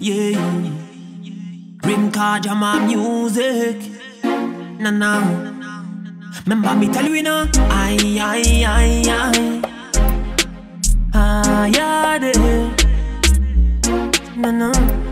yeah. Rim card, jam music. Nah, nah. Remember me tell you, know, I, I, I, I. Ah, yeah, there. Nah, nah.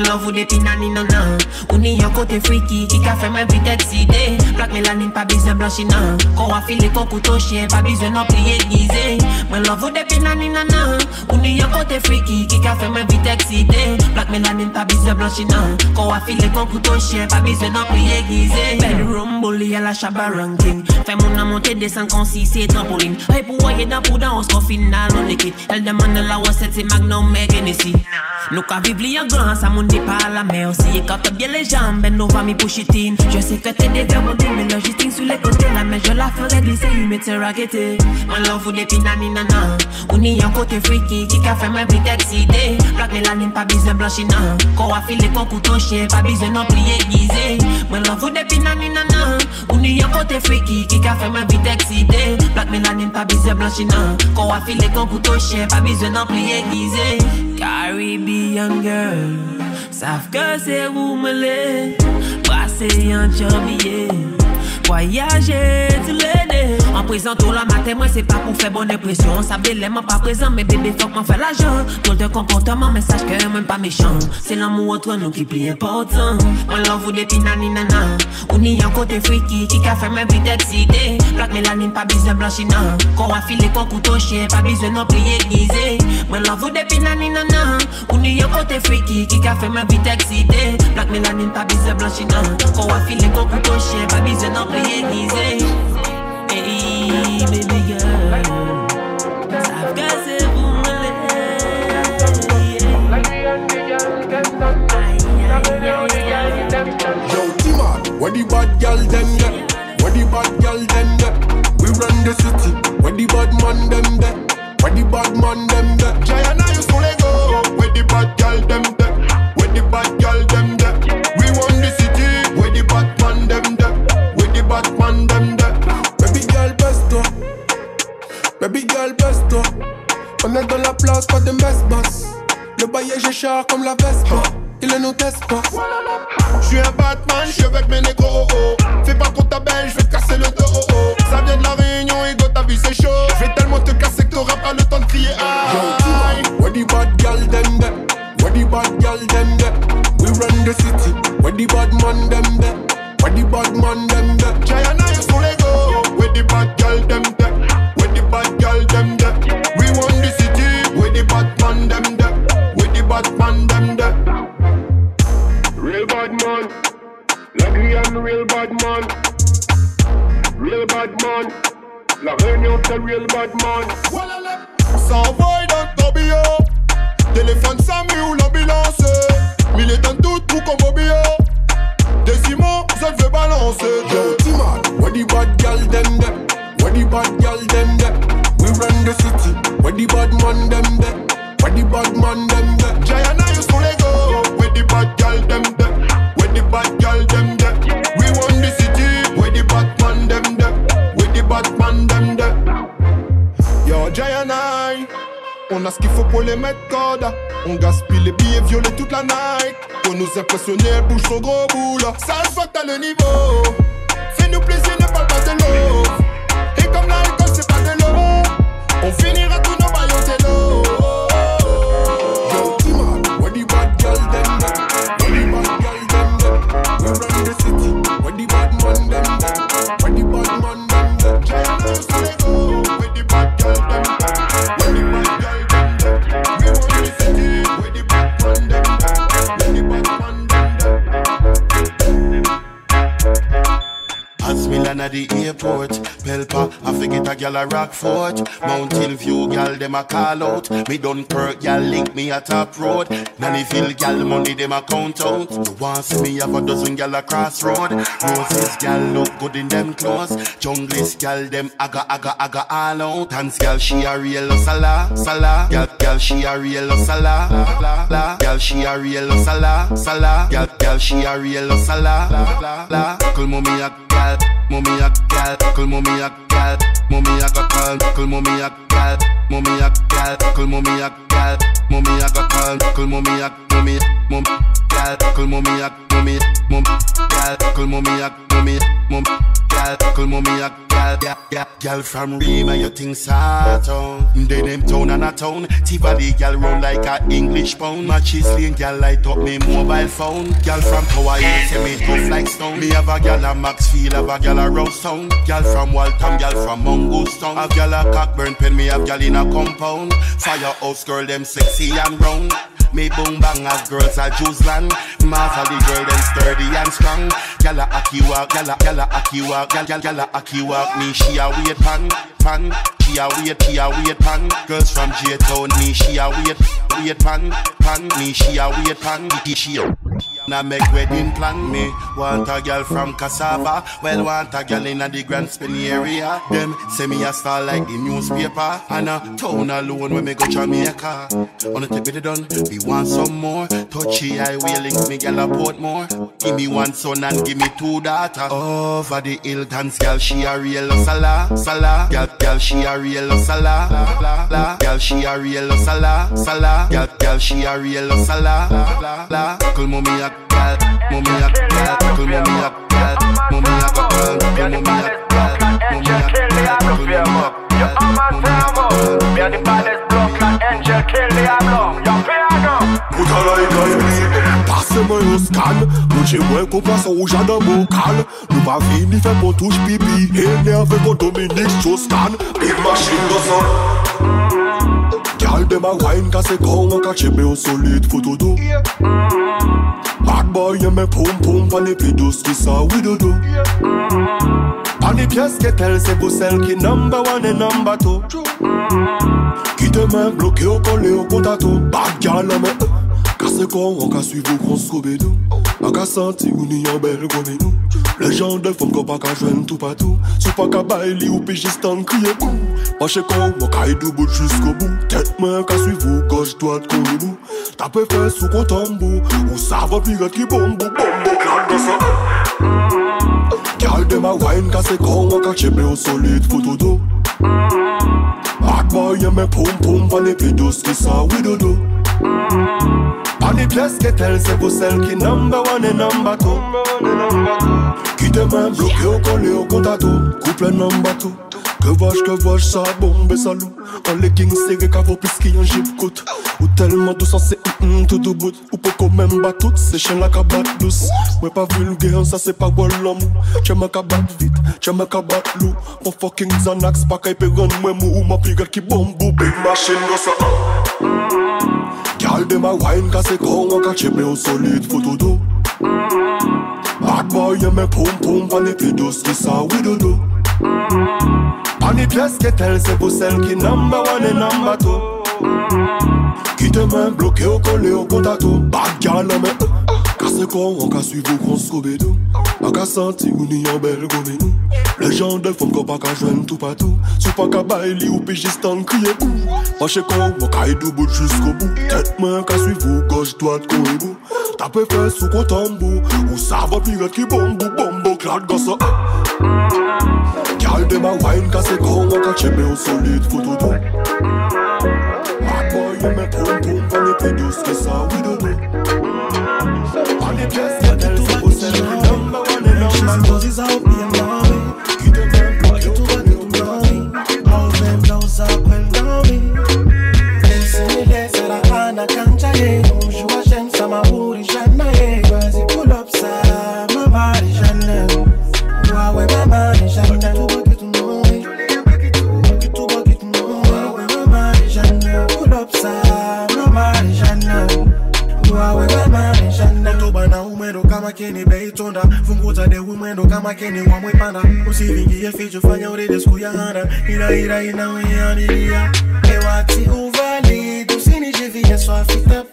in love ou depi nan inanan Ou ni yon kote freaky ki ka fe mwen vitek side Plak melanin pa bizwen blanchi nan. Kon wafile kon kouto chien pa bizwen nan pliye gize Mwen love ou depi nan inanan Ou ni yon kote freaky ki ka fe mwen vitek side Plak melanin pa bizwen blanchi nan. Kon wafile kon kouto chien pa bizwen nan pliye gize Bedroom bully a la shabaranking Fè moun nan monte desan kon si se trampoline. Hey pou woye dan pou dan os kon final non likit El demande la waset se magnum me genesi Nou ka viv li yon gran sa moun dit pas la mer aussi quand t'as bien les jambes ben nous va m'y push it in Je sais que t'es monté mais là j'y sur les côtés la mais je la ferai glisser il m'était raquetté Mon love ou des pinani nana. Ou ni un côté freaky qui a fait moi vite excité Plaque mélanine pas besoin blanchina Qu'on a filé qu'on couteau chien pas besoin non plié aiguisé Mon love ou des pinani nana. Ou ni un côté freaky qui a fait moi vite excité Plaque mélanine pas besoin blanchina Qu'on a filé qu'on couteau chien pas besoin non plié aiguisé Caribbean girl Savent que c'est roumelé. Brasser un jambier Voyager du l'aîné An prezento la maten mwen se pa pou fe bon depresyon Sa vele mwen pa prezant men bebe fok mwen fe la jan Tol de komportaman men saj ke mwen pa mechan Se lan mou otwa nou ki pli important. Mwen love ou depi nani nanan Ou ni yon kote friki ki ka fe mwen bit ekside Plak melanin pa bizwen blanchinan Kon wafile kon kouton chien pa bizwen non pli egize Mwen love ou depi nani nanan Ou ni yon kote friki ki ka fe mwen bit ekside Plak melanin pa bizwen blanchinan Kon wafile kon kouton chien pa bizwen non pli egize Hey baby girl where the bad girl them get? Where the bad them get? We run the city. Where the bad man them Gal a Rockfort. Mountain View gal them a call out. Me Dunkirk gal link me a top road. Nannyville gal money them a count out. You want see me have a dozen gal a crossroad. Roses gal look good in them clothes. Junglist gal them aga aga aga all out. Dance gal she a real sala sala. Gal gal she a real sala la la. Gal she a real sala sala. Gal gal she a real sala la la. Call mommy a gal, mommy a gal, call mommy a gal, mommy a got call, call mommy a gal, mommy a gal, call mommy a gal. Mommy I got call, call mommy I, mommy, mom, gal. Call mommy I, mommy, mom, gal. Call mommy I, mommy, mom, gal. Call mommy I, gal, gal, gal. Gal from Rima, you think Saturn? They them town and a town. Tivoli gal run like a English pound. Matches lane gal light up me mobile phone. Gal from Tower Hill say me tough like stone. Me have a gal a Maxfield, have a gal a Town. Gal from Waltham, gal from Mongoose. Have gal a Cockburn pen, me have gal in a compound. Firehouse girl, them sexy and round. Me boom bang as girls a juice land. The girl them sturdy and strong. Gyal a aki walk, gyal a gyal a aki walk, gyal gyal gyal a aki walk. Me she a wait pan pan. She a wait, she a wait pan. Girls from J Town, me she a wait wait pan pan. Me she a wait pan. She she Now make wedding plan me Want a girl from Cassava Well want a girl in the Grand Spinny area Them say me a star like the newspaper And a town alone when me go Jamaica On the tip of the done Me want some more Touchy highway links me girl a Portmore Give me one son and give me two daughter Over the hill dance girl she a real sala Sala Girl, girl she a real sala la, la. Girl she a real sala Sala Girl, girl she a real sala la, la. Call mommy a gal, mommy a gal, call mommy a gal, mommy a gal, call mommy a gal, mommy a gal, call mommy a gal. You are my family. Me are the baddest blood clot angel, kill the ablo. Pouta la yi gay mi Pase mwen yo skan Mwen che mwen kompla sa ouja dan bokal Nou pa vini fe e kon touj pipi Enerve kon Dominik Choskan. Big machine do son. Gal dem a wine ka se kon an ka chebe au solide photo do Bad boy yeme pom pom pa le pidos ki sa widodo Pan les pièces qu'est elle, c'est pour celle qui number one et number two. Qui te main bloqué au collé au contato Bad gal mais euh, Casse con, on ka suivre au gros scobédou A ka senti ou ni en belle comme nous Le jan de fom ko pa ka jwen tou patou Sou pa ka bay li ou pe jistan kriye kou Pache kon wakay do bout jisko bou Tet men ka suivou goj doat kon nou Tape fes ou kon tambou Ou sa va piret ki bombou Bombou klan da sa Kyal dem a wine ka se kon Waka chebe ou solid fotodo Akba yeme pom pom Vane pidos ki sa widodo Ani ples ketel se pou sel ki number one e number two. Ki demen blok yo kol yo konta tou Kouple number two. Ke vaj, ke vaj, sa bombe salou An le king sere kavo pis ki yon jib kout Ou telman dousan se mm-mm tout do bout. Ou pou kon men batout, se chen la ka bat dous Mwen pa vulge an, sa se pa wol l'amou Che men ka bat vit, che men ka bat lou Pon fokin zanaks pa kay peron mwen mou Ou ma piret ki bombou, big machine go sa ah. Gyal de ma wine ka se kon An ka chebe ou solid foto do Bad boy yeme poum poum Pan epi dos ki sa widodo Ani piyes ke tel se pou sel ki namba wane namba to Ki te men bloke ou kole ou konta to Bagya la men Kase kon an ka suiv ou kon skobe do An ka santi ou ni an bel gome nou Le jan de fom ko pa ka jwen tou patou Sou pa ka bay li ou pejistan kriye ou Pache kon ou ka idou bout jusqu'o bout. Tet men ka suiv ou goj doat kon e bou Tape fes ou kon tambou Ou sa va piret ki bombou bombo klad gasa Gal dem a wine ka se kon an ka chebe au solide photo do. Bad boy yeme pom pom pa les pidos ki sa widodo Pan les pièces qu'est elle, c'est pour celle qui number one et number Man two goes his out me umwendo kama keni wamwepanda usivingie ficho fanya urede siku ya hana ila ila inawianilia ewati uvalid usinijivie swafita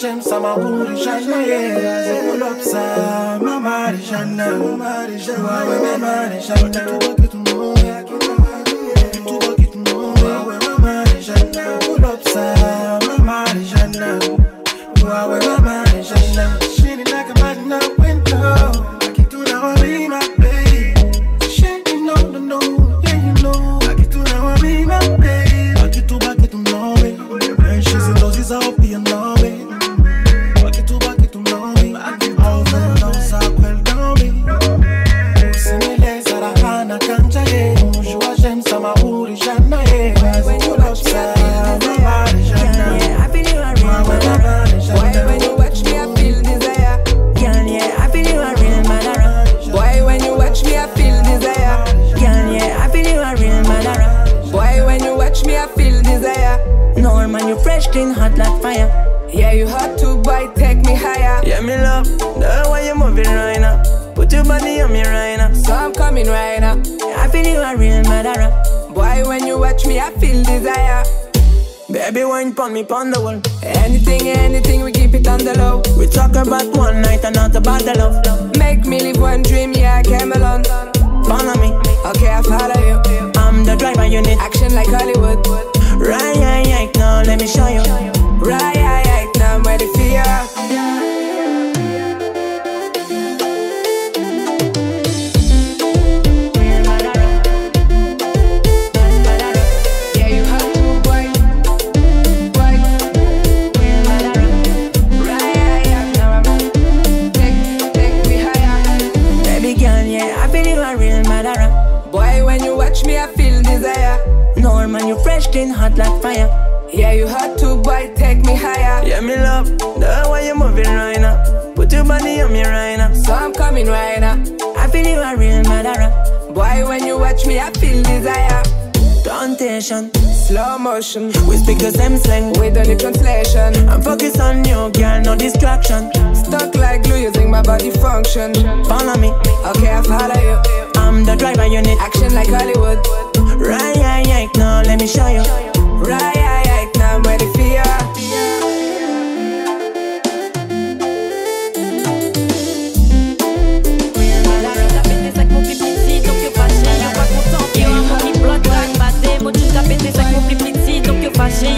j'aime sa ma urishana ye. Je pull up sa ma marishana Joua we me marishana Tuwa kitu mo Tuwa kitu mo We me marishana Pull up sa ma marishana Joua we me Baby, wine pon me pon the wall. Anything, anything, we keep it on the low. We talk about one night and not about the love. Make me live one dream, yeah, Camelon. Follow me, Okay, I follow you. I'm the driver you need. Action like Hollywood. Right, right, right, now let me show you. Right, Norman, you fresh, clean, hot like fire. Yeah, you hot to boy, take me higher. Yeah, me love the way you moving right now. Put your body on me right now. So I'm coming right now. I feel you are real, madara. Boy, when you watch me, I feel desire. Plantation, Slow motion, we speak the same slang. with the new translation. I'm focused on you, girl, no distraction. Stuck like glue, using my body function. Follow me, Okay, I follow you. I'm the driver you need. Action like Hollywood. Right, right, right, now let me show you. Right, right, right, now I'm ready for ya.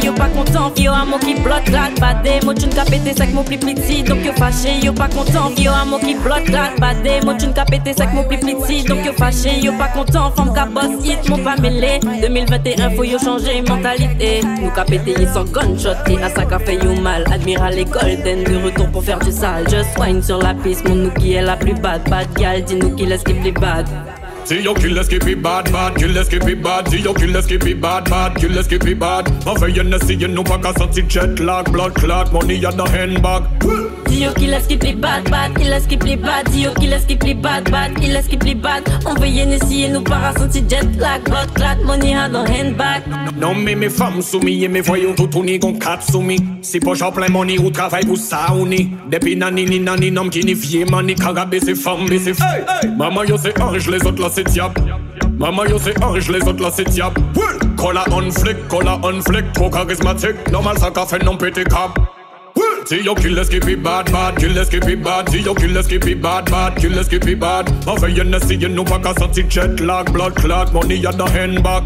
Yo pas content, yo a mon qui bloque la badé, mo tune ka pété sac mon pli pli donc yo fâché, yo pas content, yo a mon qui bloque la badé, mo tune ka pété sac mon pli pli donc yo fâché, yo pas content, femme ka boss hit, mon pas mêlé, 2021 faut yo changer mentalité, nous ka pété sont gunshot. Et à ça qu'a fait yo mal, admiral et golden de retour pour faire du sale, just wine sur la piste, mon nous qui est la plus bad, bad gal, dis-nous qui laisse qui plus bad. See your keep it bad, bad, killers keep it bad. See your keep it bad, bad, killers keep it bad. Ma veille ne see you no pas qu'à sentir jet lag, blood clot, money at the handbag. Dio qui laisse qui plie bad bad, il laisse qui plie bad, Dio qui laisse qui plie bad bad, il laisse qui plie bad. On veut y essayer nous para senti jet lag, blood clot, money had on handbag. Non mais mes femmes soumis et mes voyous tout tourni gon quatre soumis. Si poche en plein money ou travail pour ça ou ni. Depuis nani ni nani nom qui ni vie mani carabé c'est femme mais c'est hey, Maman yo c'est ange les autres là c'est diable. Maman yo c'est ange les autres là c'est diable. Cola on flick, cola on flick, trop charismatique. Normal ça qu'a fait non pété cap. See your killers keep it bad, bad, killers keep it bad. See your killers keep it bad, bad, killers keep it bad. Ma veille ne see you no pas qu'à sentir jet lag, blood clot, money at the handbag.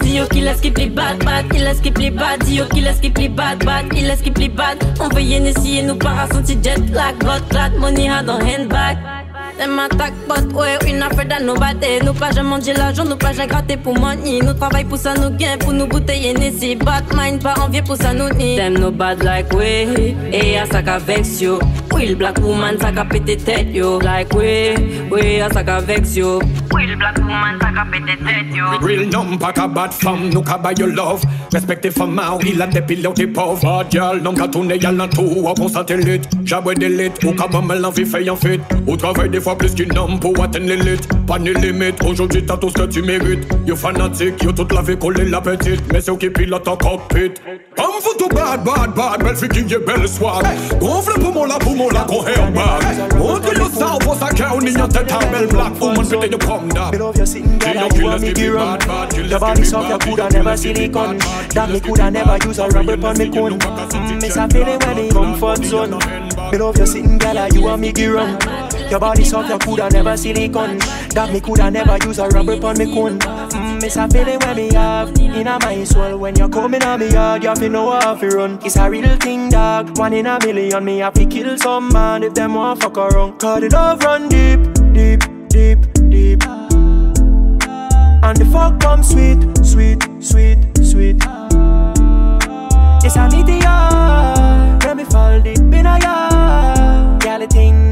Dio qui laisse qui plie bad bad, il laisse qui plie bad, qui laisse qui plie bad bad, il laisse qui plie bad. On veut y essayer nous para senti jet lag, blood clot, money had on handbag. Them attack but ouais, une affaire dans nos bâtés Nous pas jamais manger l'argent, nous pas jamais gratter pour money. Nous travail pour ça nous gain, pour nous bouteiller Nessie Bad mind, pas envie pour ça nous ni. Them no bad like we, et à ça qu'a vex yo Will black woman, ça qu'a pété tête yo Like we, we à ça qu'a vex yo Will black woman, ça qu'a pété tête yo Real nom pas qu'à bad femme, nous qu'à buy your love. Respectez femme, il a des pilotes des pauvres. Bad gal, nom qu'à tourner y'a l'entour, ou qu'on satellite. J'abouais des lit, ou qu'à maman l'envie fait en fit. Ou travaille des fois plus qu'une homme pour atteindre l'élite. pas ni limite. Aujourd'hui, t'as tout ce que tu mérites. Yo fanatique, yo toute la vie collé la petite. Mais c'est qui pilote ton cockpit. Vous tout bad, bad, bad. Qui est belle swag. Gonfle pour mon la, pour mon la, go hair bag. Montre yo ça, pour ça qu'on y a tête à belle black woman. Peut-être you come down. Me love your sitting girl, and you want me to run. Your body soft, you coulda never silicone. That me coulda never use a rubber pon me cone. Mm, Miss a feeling when me comfort zone. Me love your sitting girl, and you want me to run. Your body soft, you coulda never silicone. That me coulda never use a rubber pon me cone. Mm, Miss a feeling when me have inna my soul. When you're coming on me yard, you have to know how to run. It's a real thing, dog. One in a million, me have to kill some man if them want fuck around. Cause the love run deep, deep, deep, deep. And the fuck come sweet, sweet, sweet, sweet. It's a meteor, when me fall deep in a yard. Girl, thing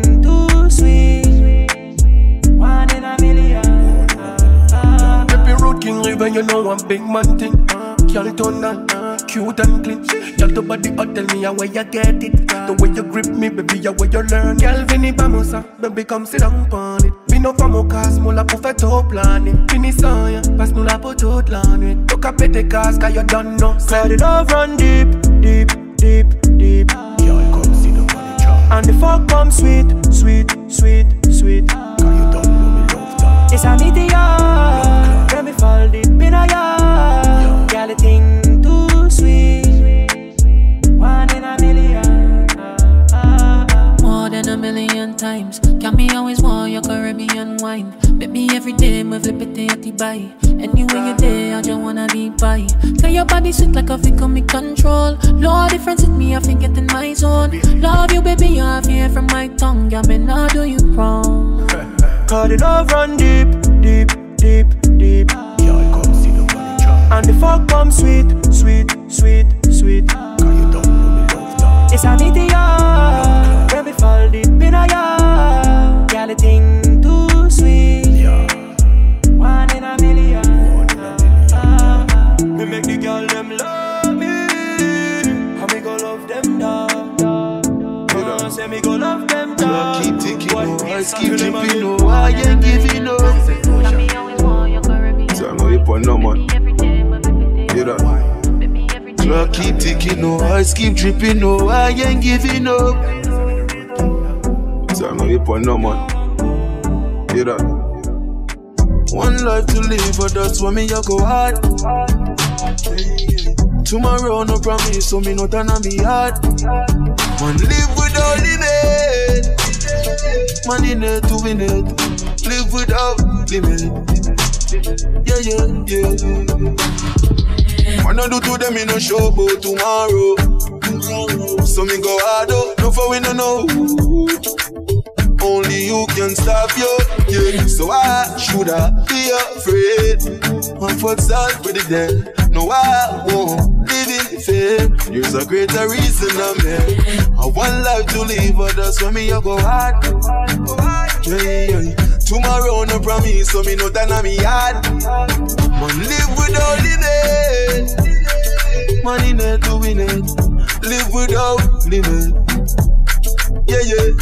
river, you know I'm big man thing. Girl it on cute and clean. Girl the body hot, tell me how where you get it. The way you grip me, baby, how where you learn. Girl Vinny Bamusa, baby come sit down on it. Me no famo cause mo la pou fè top plan it. Fini san ya, pas nou la pou tout lan it. Tok a pete cause, cause you done know. Cause the love run deep, deep, deep, deep. Girl come see the money drop. And the fuck come sweet, sweet, sweet, sweet. Cause you don't know me love that. It's a meteor, when me fall deep in a yard. Girl, the thing too sweet. One in a million. More than a million times. Can me always want your Caribbean wine. Baby, every day, my flip it at the buy. Anywhere you there, I just wanna be by. Cause your body sweet like a fake on me control. Lord, difference with me, I think get in my zone. Love you, baby, you have here from my tongue. Yeah, me not do you wrong. Cause the love run deep, deep, deep, deep. And the fuck come sweet, sweet, sweet, sweet. Cause you don't know me love that. It's a meteor, when me fall deep in a yard. Keep ticking, no eyes keep dripping, no I ain't giving up. So I know you put no man. You that? One life to live, but that's why me I go hard. Tomorrow no promise, so me not on me heart. Man live without limit. Man in it to win it. Live without limit. Yeah, yeah, yeah. Man, I do to them in a show about tomorrow. So me go hard up, no for we no know. Only you can stop you, yeah. So I should I be afraid. One foot start with it then. No, I won't live in fear. There's a greater reason I'm here. I want life to live, but that's when me I go hard. Yeah, yeah. Tomorrow no promise, so me no turn on me hard. Man live without limit. It to win it. Live without limit.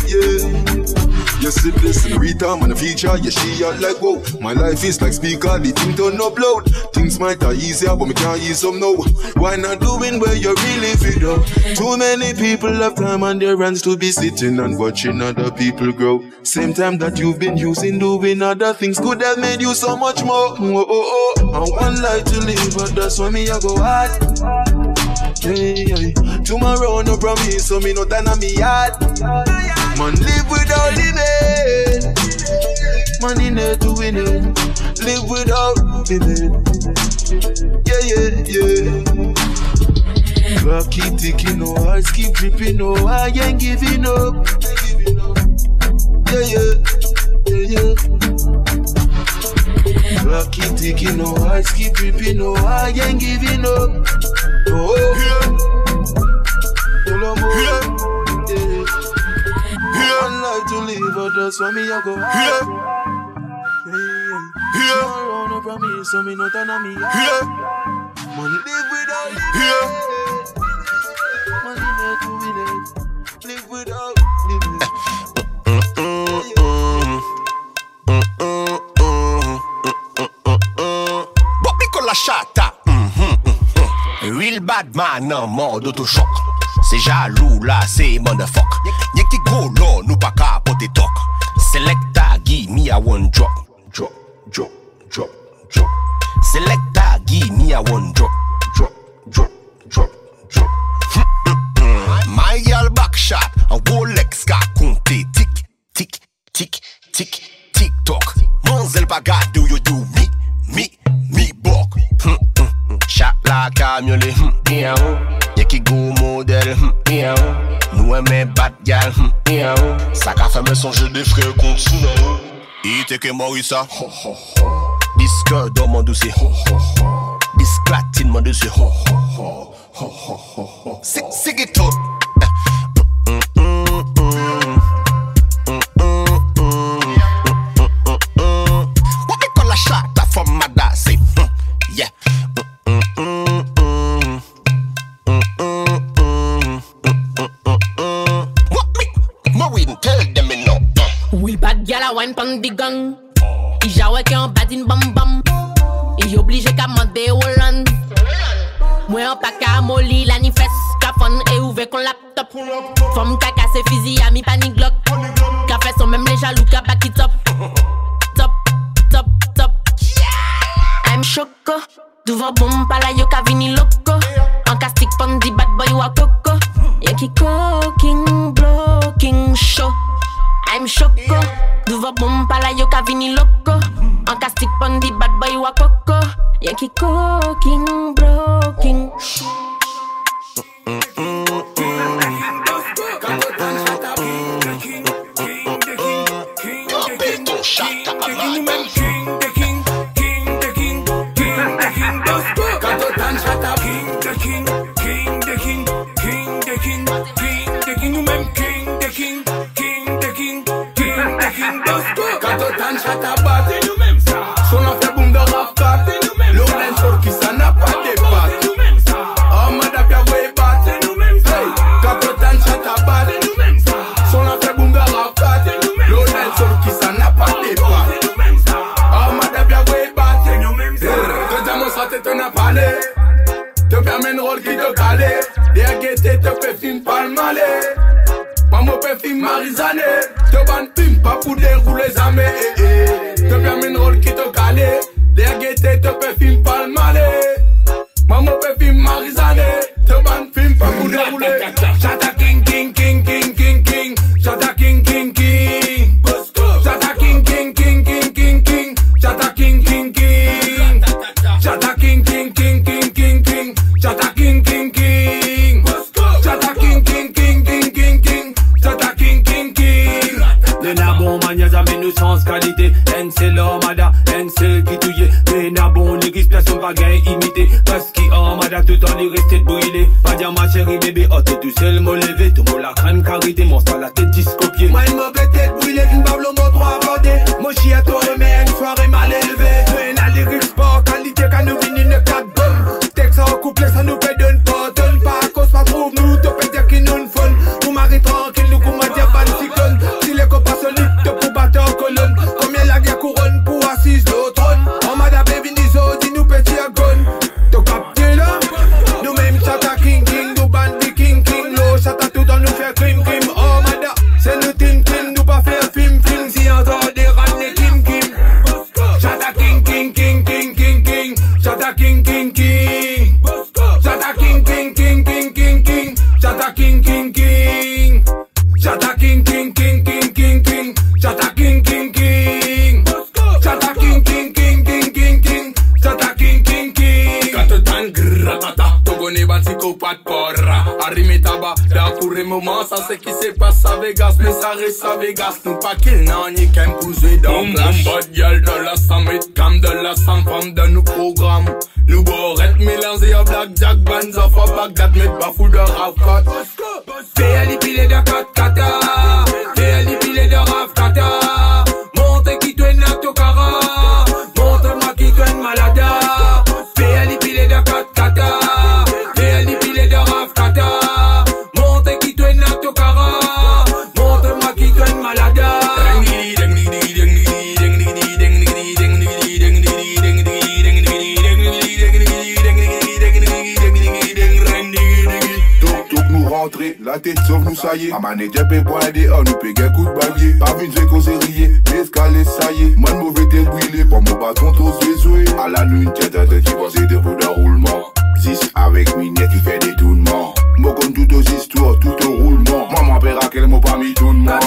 Yeah. You see this in Rita, man, a feature, yeah, she out like whoa. My life is like speaker, the thing turn upload. Things might are easier, but me can't use some now. Why not doing where you really fit up? Too many people have time on their hands to be sitting and watching other people grow. Same time that you've been using doing other things could have made you so much more. Oh, oh, oh. I want life to live, but that's why me I go hard. Hey. Eh. Tomorrow no promise, so me no turn on me yard. Man live without limit. It to win it. Live without limit. Yeah, yeah, yeah. Clock keep ticking, no eyes keep dripping, no I ain't giving up. Yeah, yeah, yeah, yeah. Clock keep ticking, no eyes keep dripping, no I ain't giving up. Oh, yeah. Tell 'em all. Yeah. One life to live, but that's why me I go hard. Yeah, yeah. Tomorrow no promise, so me no turn on me hard. Man live without it to win it. Live without Pil badman nan mod otochok Se jalou la se mandafok Nye ki golo nou pa ka potetok Selekta gi mi a one drop. Drop, drop, drop, drop. Selekta gi mi a one drop. Drop, drop, drop, drop. My yal bakshot An Rolex ka konte Tik, tik, tik, tik, tik tok Manzel pa gade yo do mi, mi, mi bok. Hmm Shot like I'm qui go modèle, hmm, yeah, oh. nous aimons bat gal, hmm, yeah, oh. ça qu'a fait me songer des frères contre Souna, il était que Morissa, disque dans mon dossier, disque platine mon dossier, c'est c'est qui tout. moli la ni fes Ka fon e ouve kon laptop. Fom kaka se fizi a mi panik. saye. Maman e tepe pwade, an nou pe gen kout bagye Pa vin zwe kon se riye, eskale saye. Man mou vete brile, pon mou baton to zwe zwe. A la lun tete tete ki pase de pou da rouleman Zis avek minet ki fe detounman. Mou kon tout os istwa, tout ou rouleman Maman pera kel mou pa mi tounman.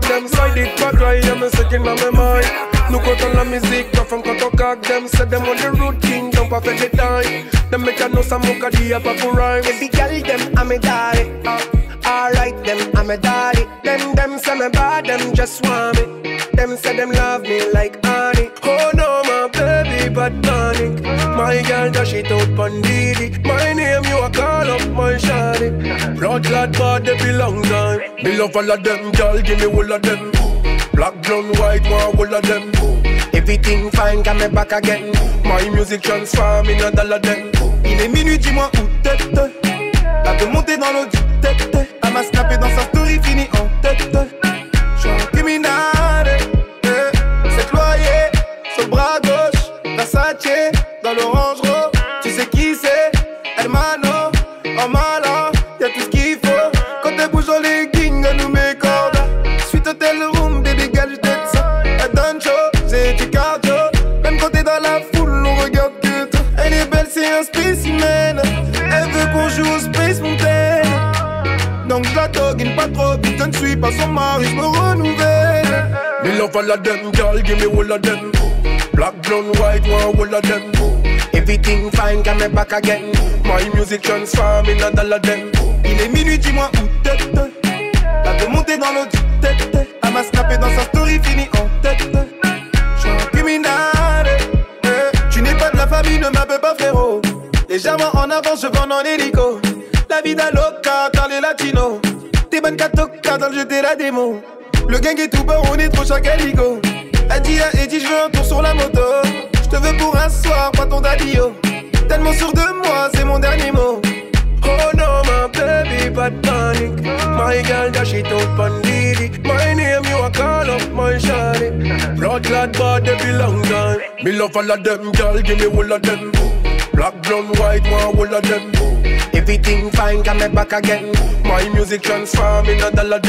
Cock them side it back right, me sick in my mind. Nous comptons la musique, là, from quand on cock them, say them on the road king, don't perfect the time. Them make a know some muka di up for rhyme. Baby girl, them I'm a daddy. Uh, Alright, them I'm a daddy. Them them say me bad, them just want me. Them say them love me like honey. Oh no, my baby, but tonic. My girl, dash it out pon Bad, they belong time. Me love all girl, give me all of them. Black, blonde, white, one, all of them. Everything fine, got me back again. My music transform in a dollar them. Il est minuit, dis-moi où t'es. La de monter dans l'eau du tête. Elle m'a dans sa story, fini en tête. J'suis un criminel. eh. C'est loyer sur le bras gauche. Versace suis pas son mari, je me renouvelle. Me love all of them, girl, give me all of them. Black, blonde, white, one, all of them. Everything fine, got me back again. My music transform in a dollar them. Il est minuit, dis-moi où t'es. La de monter dans du tête. Elle m'a dans sa story, fini en tête. J'suis un eh. Tu n'es pas de la famille, ne m'appelle pas frérot. Légèrement en avant, je vends en hélico. La vida loca, car les latinos. T'es bonne catoca dans le jeu, t'es la démo. Le gang est tout bas, on est trop chaque aligo. Elle dit je veux un tour sur la moto. Je te veux pour un soir, pas ton oh. Tellement sûr de moi, c'est mon dernier mot. Oh no, my baby, but tonic. My girl, dash it out pon Didi. My name, you a call up my shawty. Blood clot bad, they belong time. Me love all of them, girl, give me all of them. Black, blonde, white, one, all of them. Everything fine, got back again. My music transform in a dollar.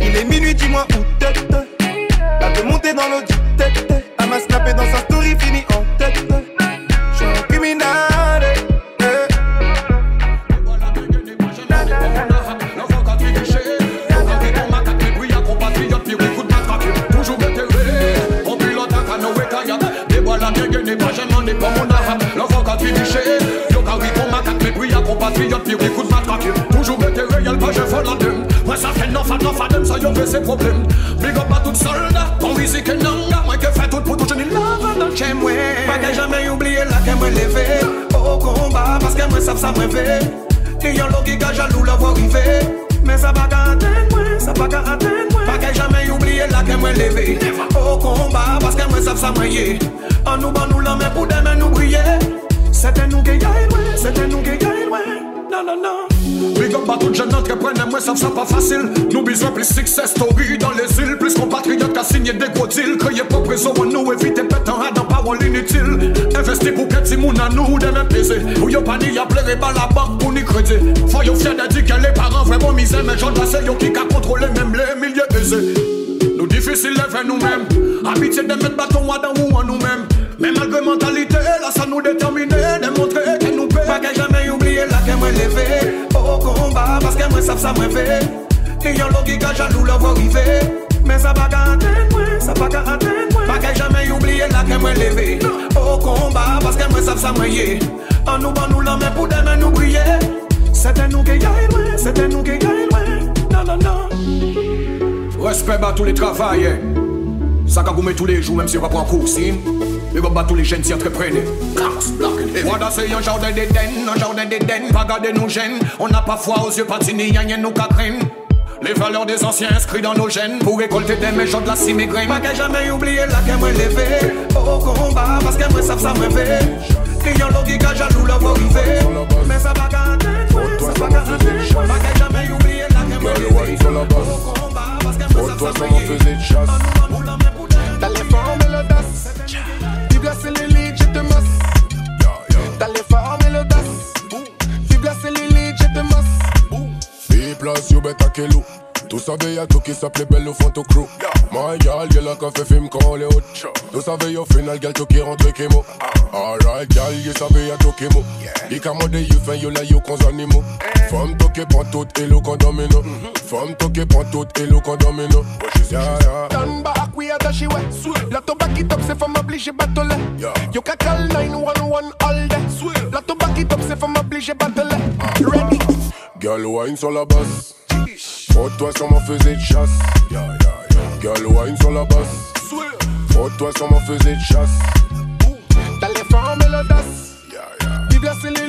Il est minuit, dis-moi où t'es. La dans l'eau du tête. Dans sa story, fini en fi biche Yo ka wiko makak men priya kompatriyot pi wikout matrake Toujou bete reyel pa je folande Mwen sa fè nan fad nan fadem sa yo ve se problem Big up a tout solda, kon rizike nanga Mwen ke fè tout pou tou chenil lava nan chen mwen Mwen ke jame oubliye la ke mwen leve Po komba, paske mwen sap sa mwen ve Ni yon logi ka jalou la vwa rive Men sa baka aten mwen, sa baka aten mwen Mwen ke jame oubliye la ke mwen leve Po komba, paske mwen sap sa mwen ye An nou ban nou la men pou demen nou priye C'était nous qui gagne loin, c'était nous qui gagne loin Non non non. Big up à tout jeune entrepreneur, moi ça ça pas facile. Nous besoin plus success story dans les îles. Plus compatriotes qu'à signer des gros deals. Créer pas prison à nous, éviter pétant à dans parole inutile. Investir pour que si moun à nous de même baiser. Ou yo pas ni à pleurer par la banque pour ni crédit Faut yo fier de dire que les parents vraiment misère Mais j'en passe yo qui qu'à contrôler même les milieux aisés. Nous difficile vers nous-mêmes. Habitué de mettre bâton à dans ou en nous-mêmes Mais malgré mentalité, là ça nous détermine Démontrer que nous paie Pas que jamais oublié la que moi levé. Au combat parce que moi savent ça me fait. Et l'eau qui gage jaloux la voix arriver Mais ça va qu'à moi, ça va qu'à Pas que jamais oublié la que moi levé. Au combat parce que moi savent ça me yé. En nous ban nous main pour demain nous briller C'était nous qui gagne loin, c'était nous qui gagne loin Non non non. Respect à tous les travailleurs. Ça qu'a tous les jours, même si on va prendre cours, Big up à tous les jeunes s'y entreprennent. Class, black and heavy. Voilà, c'est un genre de dédain, un genre de dédain. Pas garder nos gènes. On n'a pas foi aux yeux patinés, y'a rien nous qu'à craindre. les valeurs des anciens inscrits dans nos gènes Pour récolter des méchants de la cimigraine Pas jamais oublié la guerre moi levée Au combat parce que moi ça me fait Client logique à jaloux leur arriver Mais ça va garder, ça va garder Pas jamais oublié la guerre moi levée Au combat parce que moi savent ça me fait bête à Kello. Tout savait y'a tout qui s'appelait Bello Fantocro. My gal, y'a la café film quand on est haute. Tout savait au final, gal, tout qui rentre Kemo. Alright, gal, y'a savait y'a tout Kemo. Y'a qu'à moi des yeux fin, y'a la y'a qu'on animaux. Femme toqué prend tout et l'eau qu'on domino. Femme toqué prend tout et l'eau qu'on domino. Yeah, yeah. Tamba akwi adashi we. La toba qui top, c'est femme obligée battle. Yo kakal 911 all day. La toba qui top, c'est femme obligée battle. Ready Girl wine sur la basse. Frôte-toi sur mon fusil de chasse. Girl wine sur la basse. Frôte-toi sur mon fusil de chasse. T'as les femmes et l'audace. Vive la cellulite,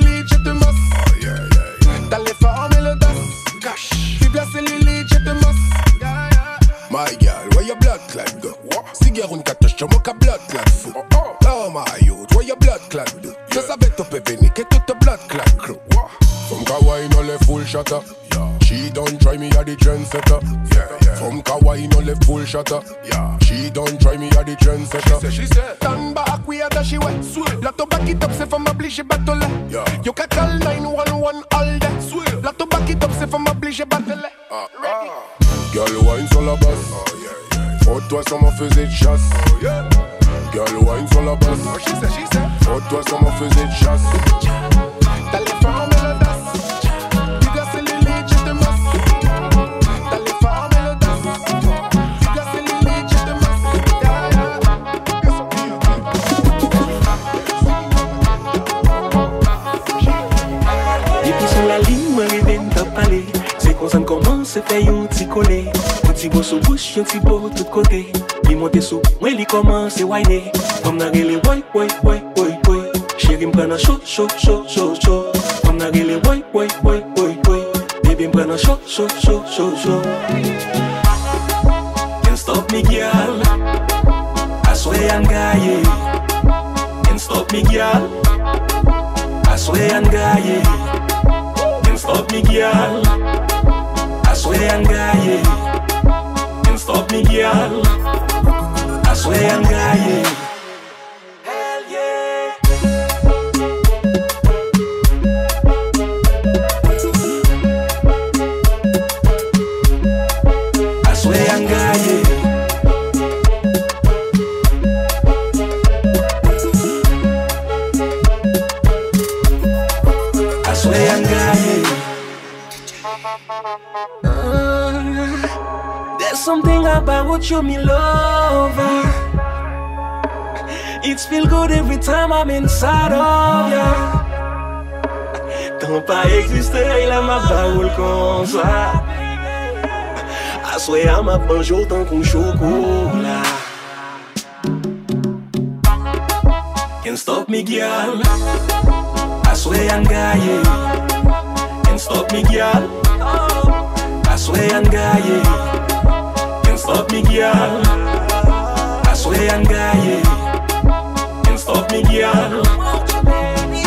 commence à whiner. Something about you, me lover. It feel good every time I'm inside of ya. T'as pas existé, il a ma parole comme ça. I swear I'm a bonjour tant qu'on chocolat. Can't stop me, girl. Swear I'm guy. Can't stop me, girl. I'm guy. Can't stop me, girl. I swear I'm guy. Can't stop me, girl.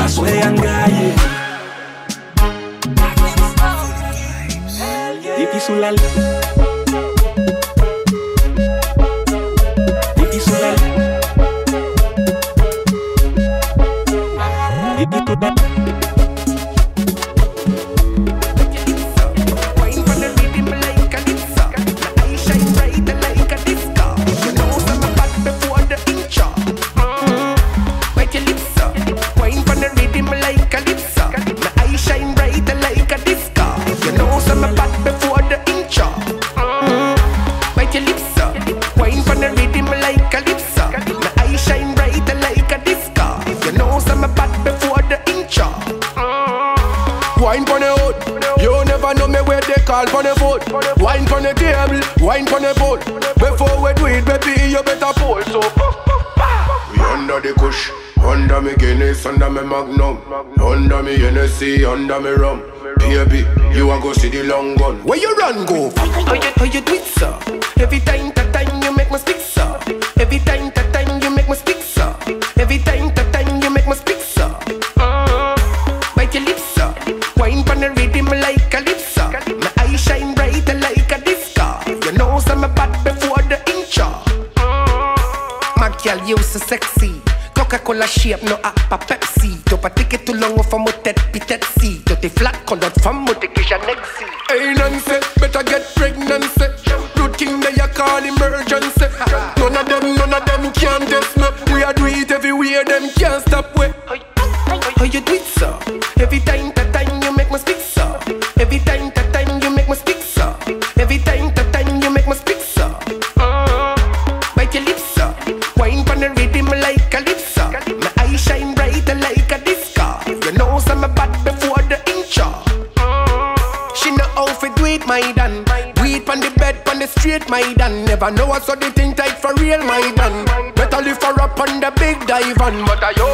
I swear I'm guy. Depuis sous la wine pon the foot Before we do it, baby, you better pull So We under the kush Under me Guinness, under me Magnum. Under me Hennessy, under me rum. Baby, you a go see the long gun. Where you run go? How you, how you do it, sir? Every time, Bad girl, you so sexy. Coca-Cola shape, no appa Pepsi. Dope a ticket too long for mo tet pitetsi. they flat colored from mo take nexi. Hey, Nancy, better get pregnancy. Root king, they a call emergency. Never know what's so the thing tight for real, my dan. Better lift her up on the big dive on. But I yo,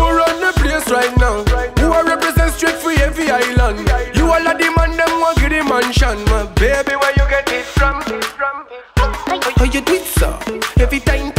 Who run the place right now? Who a represent straight for every island? You all of the man, them want get the mansion. My baby, where you get it from? How you do it, sir? Every time,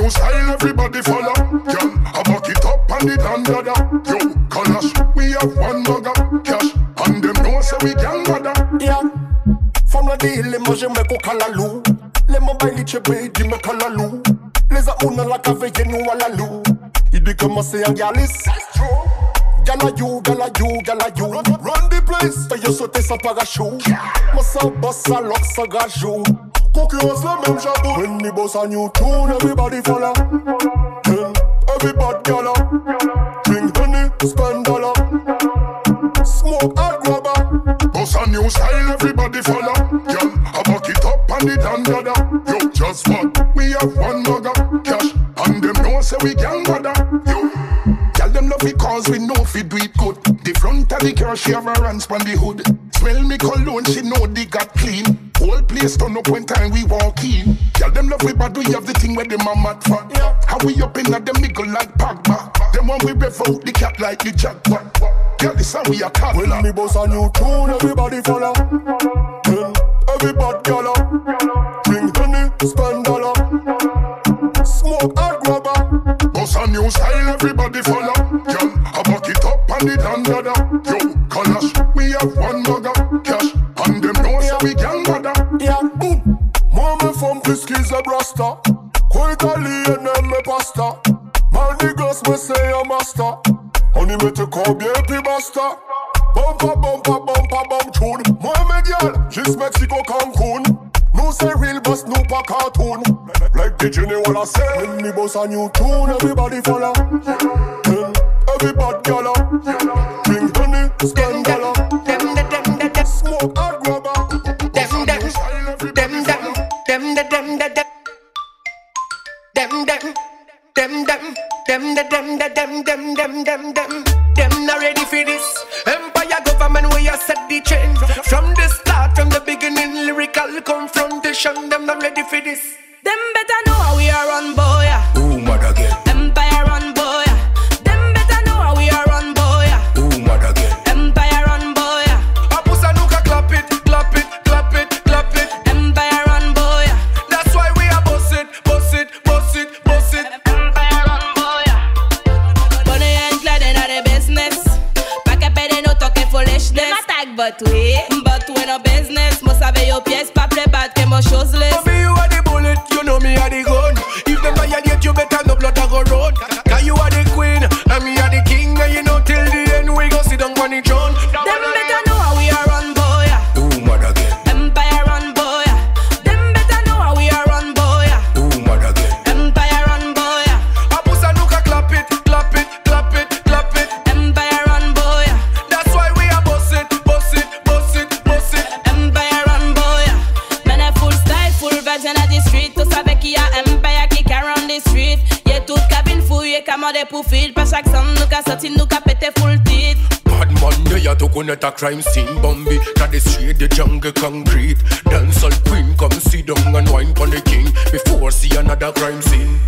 new style, everybody follow. Girl, I back it up and on the dandada. Yo, colours, we have one bugger. Cash, and them know say we can bother. Yeah. From la deal, les manger me ko kalalou. Les mobile chebe di me kalalou. Les amouna la cave nous à la lou. Il dit comment c'est un galis. Gala you, gala you, gala you. Run the place. Fais yo sauter sans parachute. Moi ça boss, ça lock, gajou. Concurrence la même jabou. When the boss a new tune, everybody follow. Then everybody gala. Drink honey, spend dollar. Smoke hard grabber. Boss a new style, everybody follow. Girl, I back it up on the dandada. Yo, just what? We have one mugger. Cash, and them know say we can bother. Yo. Tell them love it cause we know fi do it good. The front of the car she have her hands on the hood. Smell me cologne, she know they got clean. Whole place turn up when time we walk in. Tell them love we bad, we have the thing where them a mad for. How we up in at them nigga like Pogba. Them one we rev out the cat like the jaguar. Girl, this how we a cat. When me boss a new tune, everybody follow. Then everybody gala. Drink honey, spend dollar. Smoke hard grabber. Boss a new style, everybody follow. Girl, I back it up on the dandada. Yo, colours, we have one mugger. Cash, and them know say we can bother. Yeah. Moi me fom kiskiz a brasta. Ko Italien and me pasta. Man the girls me say a master. Honey me te combien pi basta. Bumpa bumpa bumpa bum tune. Moi me gyal, jis Mexico Cancun. No say real boss, no pa cartoon. Like the Jenny wanna say. When the boss a new tune, everybody follow. Then everybody gala. Drink honey, spend them, them, them, them, them, them, them, them, them, them, them, them, them, them not ready for this. Empire government where you set the trend from the start, from the beginning, lyrical confrontation. Them not ready for this. Them better know how we are run, boy. shows at a crime scene Bambi. That is shade, the jungle concrete. Dancehall queen Come sit down and wine pon the king. Before see another crime scene.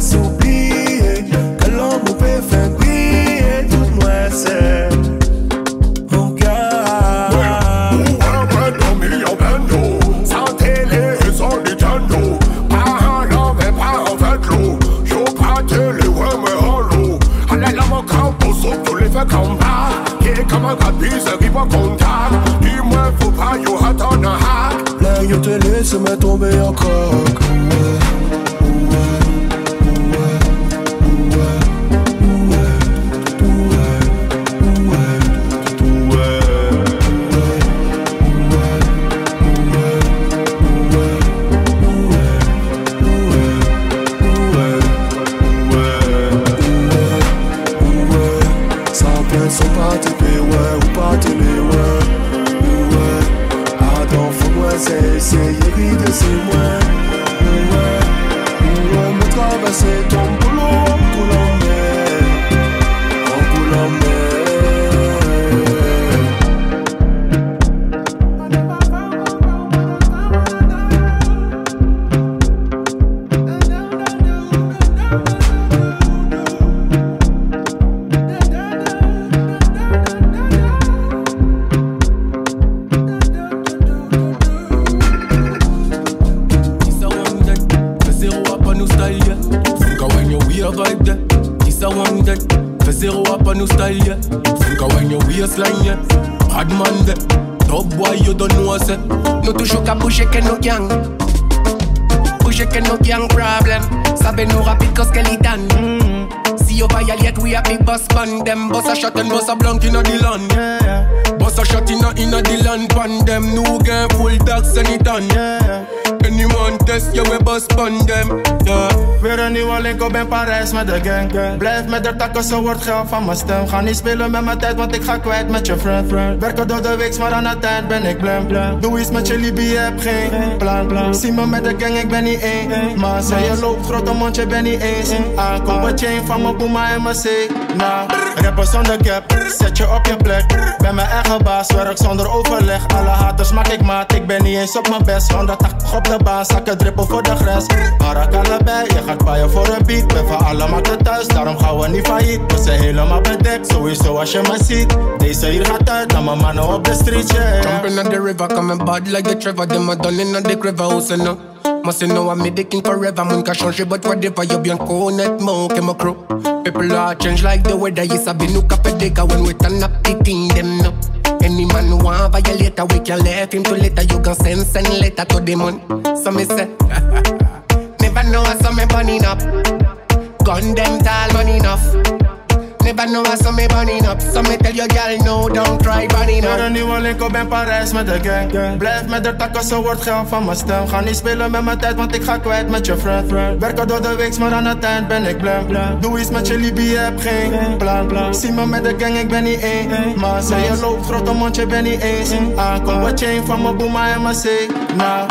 super takken, zo wordt geld van mijn stem. Ga niet spelen met mijn tijd, want ik ga kwijt met je friend. Werken door de week, maar aan het eind ben ik blam. Doe iets met je Libië, heb geen plan. Zie me met de gang, ik ben niet één. Maar zei je loopt, grote mondje, ben niet eens. Aankom een chain van mijn boema en mijn C. Nah, rapper zonder cap, zet je op je plek. Ben mijn eigen baas, werk zonder overleg. Alle haters maak ik maat, ik ben niet eens op mijn best. 180 op de baan, zakken drippel voor de gres. Harak allebei, je gaat paaien voor een beat. Ben van alle makkelijk thuis, daarom gaan we niet failliet. We zijn helemaal bedekt, sowieso als je me ziet. Deze hier gaat uit naar mijn mannen op de street, yeah. Jumping on the river, coming bad like the Trevor. Them a done in the river house, you know. Must you know I'm the king forever. Moun ka change, but whatever you be bien connaître mon que my crew. People are change like the weather. Yes, I be new up a when we turn up the them no. Any man who want violate, we can let him to later. You can send send letter to the moon. So me say, never know how some me burning up. Gun them tall money enough. Never know how some me burning up. So me tell your girl no, don't try burning up. een nieuwe link op in Parijs met de gang. Blijf met de takken, zo wordt geld van mijn stem. Ga niet spelen met mijn tijd, want ik ga kwijt met je friend. Werken door de week, maar aan het eind ben ik blam. Doe iets met je Libië, heb geen plan. Zie me met de gang, ik ben niet één. Maar zei je loopt, grote mondje, ben niet eens. Aankom een chain van mijn boema en mijn C. Nah.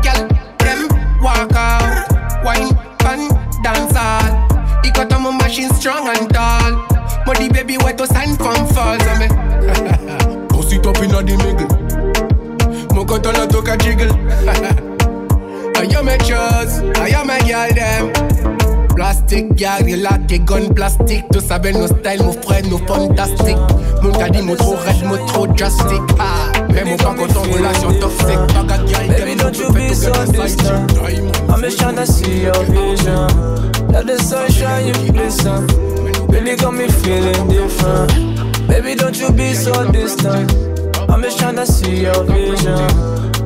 Girl, them walk out, wine, fun, dance Ik got on my machine strong and tall. The baby wet to stand from falls on me. Bust it up inna the middle. Mo got on a jiggle. I am my choice, I am my girl them. Plastic, girl, relaté, gun plastic. Tout ça ben nos style, mon frère, nos fantastique. Mon ka dit, mon trop red, mon trop drastic. Ah, mais mon pas content, relation toxique. Baga girl, Baby, don't you be so distant. I'm just tryna see your vision. Let the sunshine you glisten. Really got me feeling different. Baby, don't you be so distant. I'm just tryna see your vision.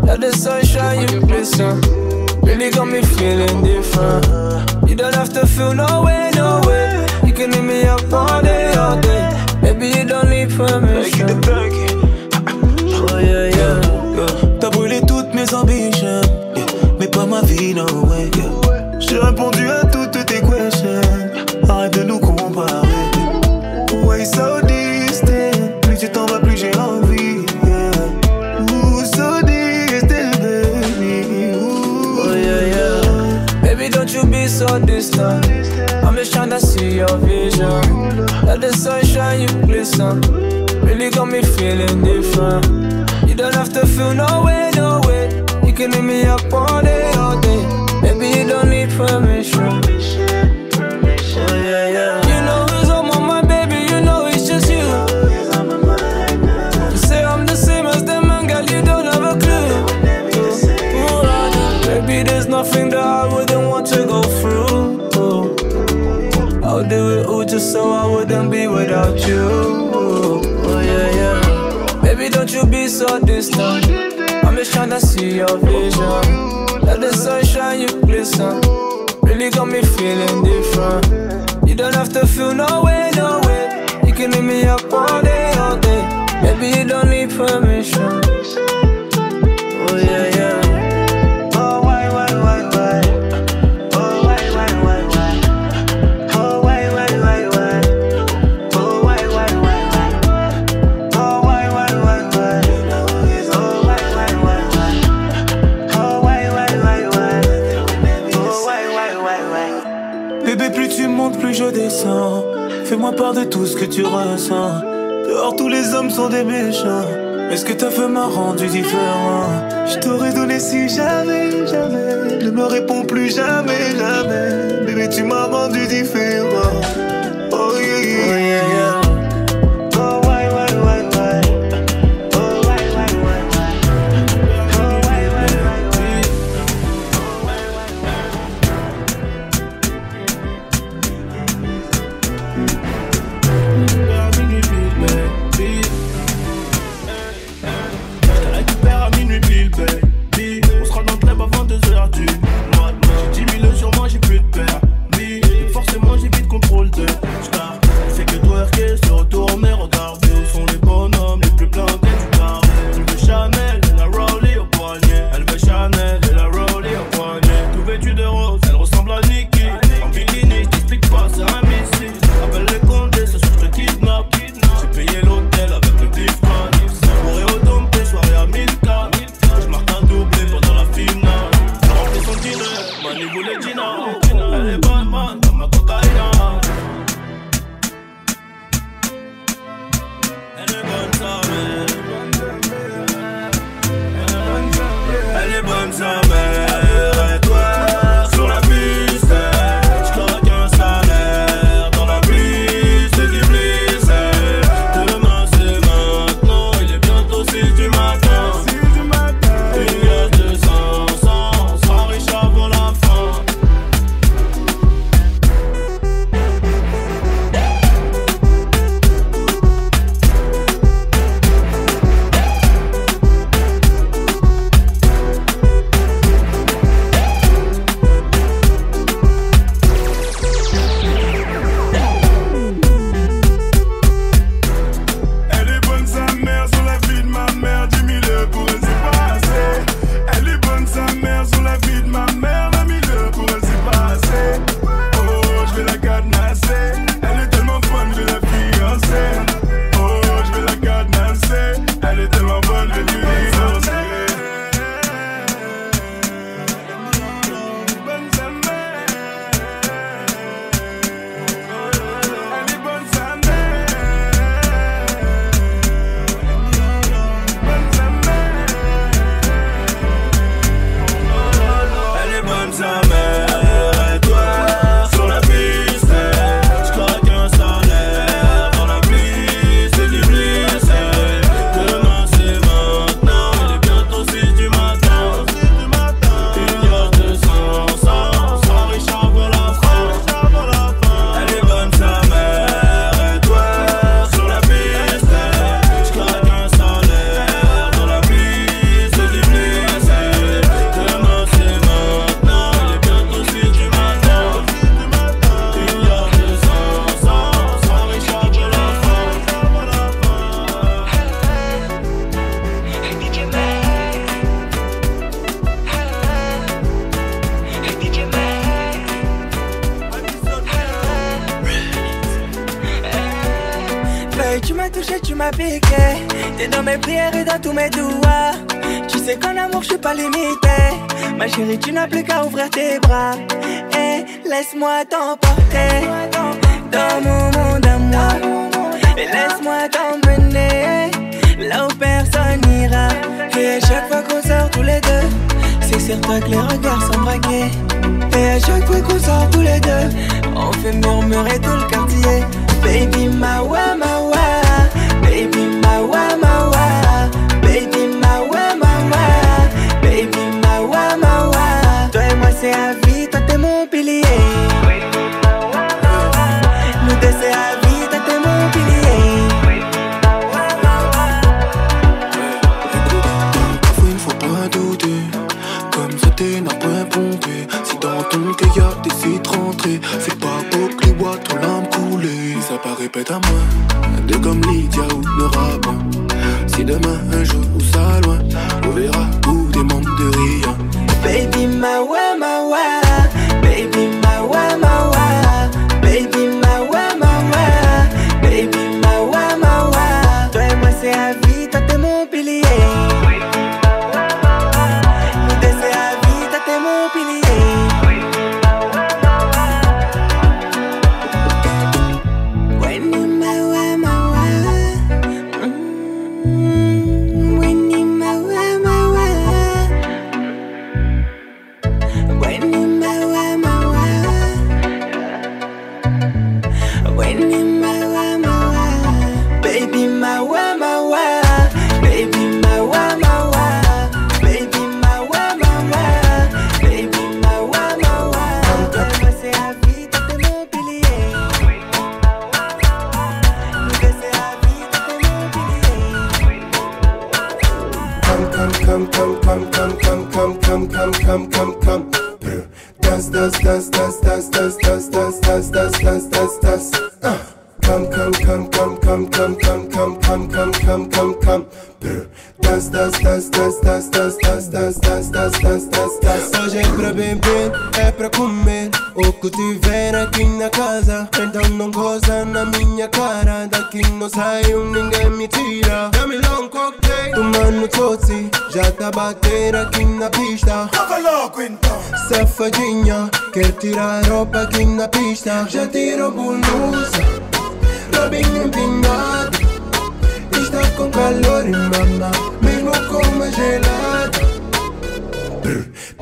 Let the sunshine you glisten. Really got me feeling different. You don't have to feel no way. Sunshine you glisten. Really got me feeling different. You don't have to feel no way, no way. You can hit me up all day, all day. Maybe you don't need permission. Tryna see your vision. Let the sunshine you glisten. Really got me feeling different. You don't have to feel no way. De tout ce que tu ressens. Dehors, tous les hommes sont des méchants. Mais ce que t'as fait m'a rendu différent? Je t'aurais donné si jamais, jamais. Ne me réponds plus jamais, jamais.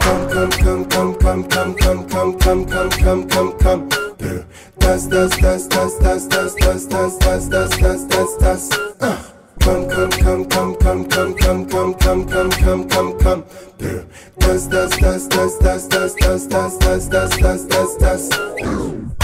Come, come, come, come, come, come, come, come, come, come, come, come, come, kom. Das, das, das, das, das, das, das, das, das, das, das, das, das. Kom, kom, kom, kom, kom, kom, kom, kom, kom, kom, kom, kom, kom. Das, das, das, das, das, das, das, das, das, das, das, das, das.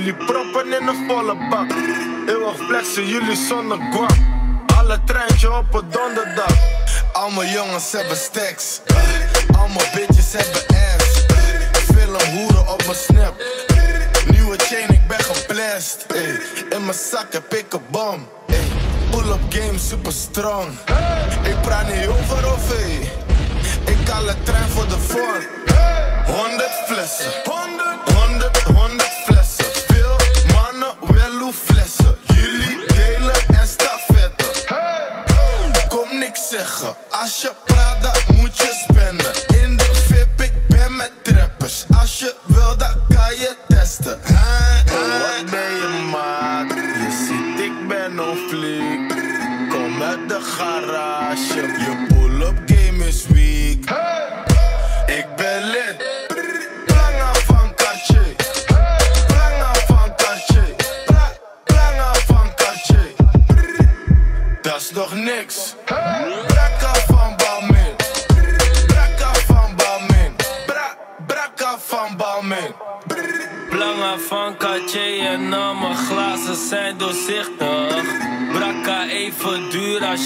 Jullie proppen in een volle bak. Eeuwig flexen jullie zonder kwam. Alle treintje op een donderdag. Allemaal jongens hebben stacks. Allemaal bitches hebben ass. Veel hoeren op mijn snap. Nieuwe chain, ik ben geblest. In mijn zak heb ik een bom. Pull-up game super strong. Ik praat niet over of Ik alle trein voor de vorm. 100 flessen.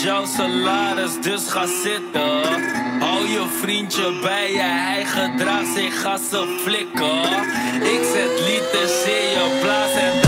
jouw salaris, dus ga zitten. Hou je vriendje bij je, hij gedraagt zich ze flikken. Ik zet liters in je blaas en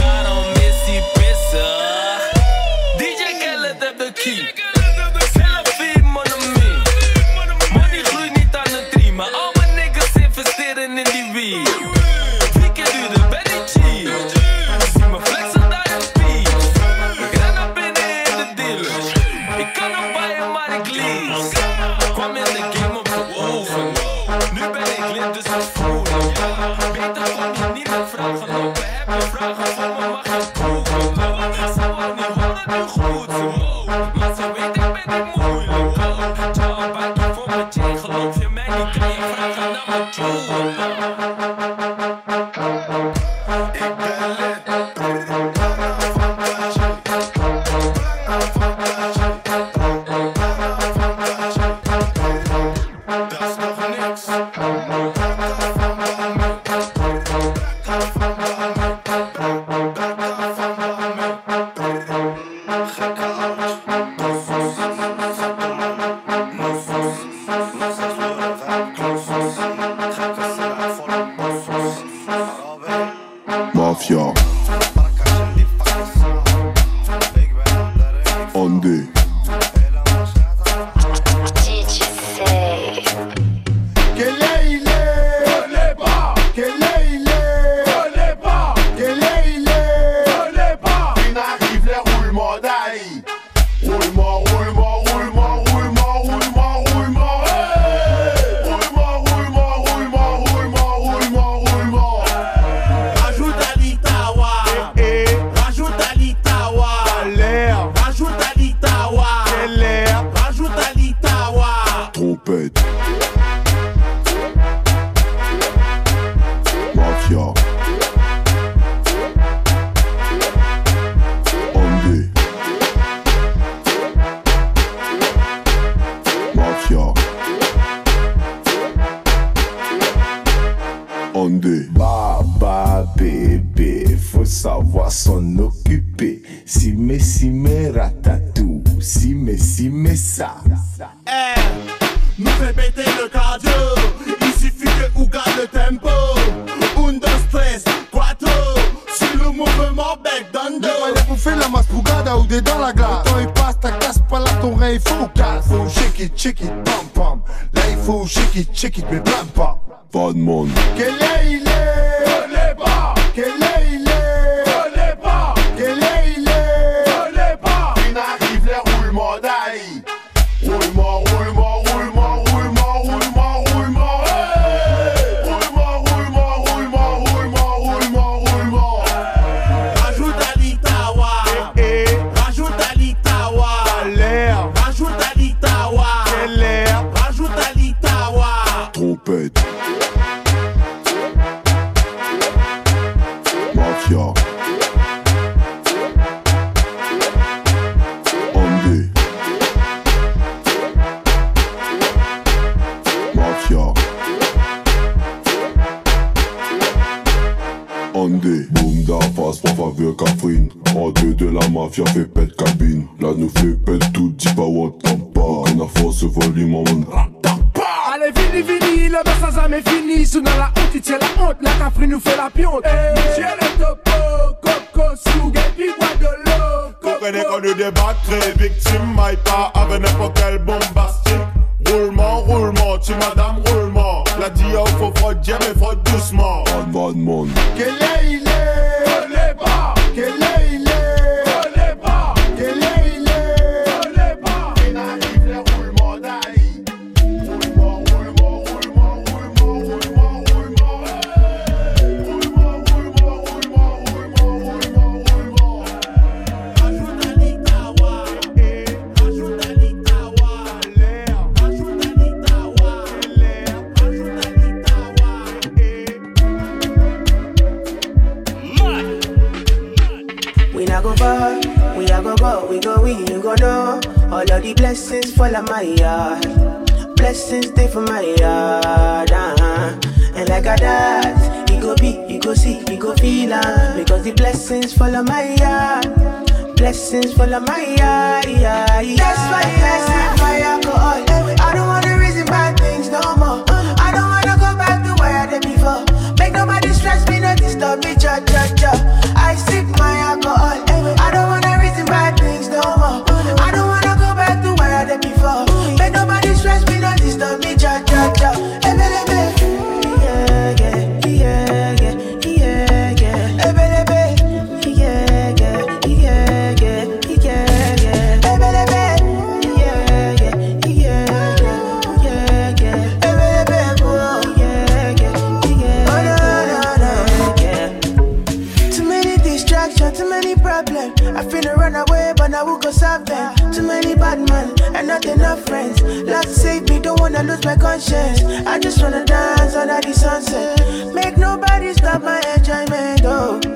blessings follow my eye. That's why I blessings by alcohol. I don't wanna reason bad things no more. I don't wanna go back to where I did before. Make nobody stress me, no disturb me, cha cha cha. I sleep. I lose my conscience. I just wanna dance under the sunset. Make nobody stop my enjoyment, oh.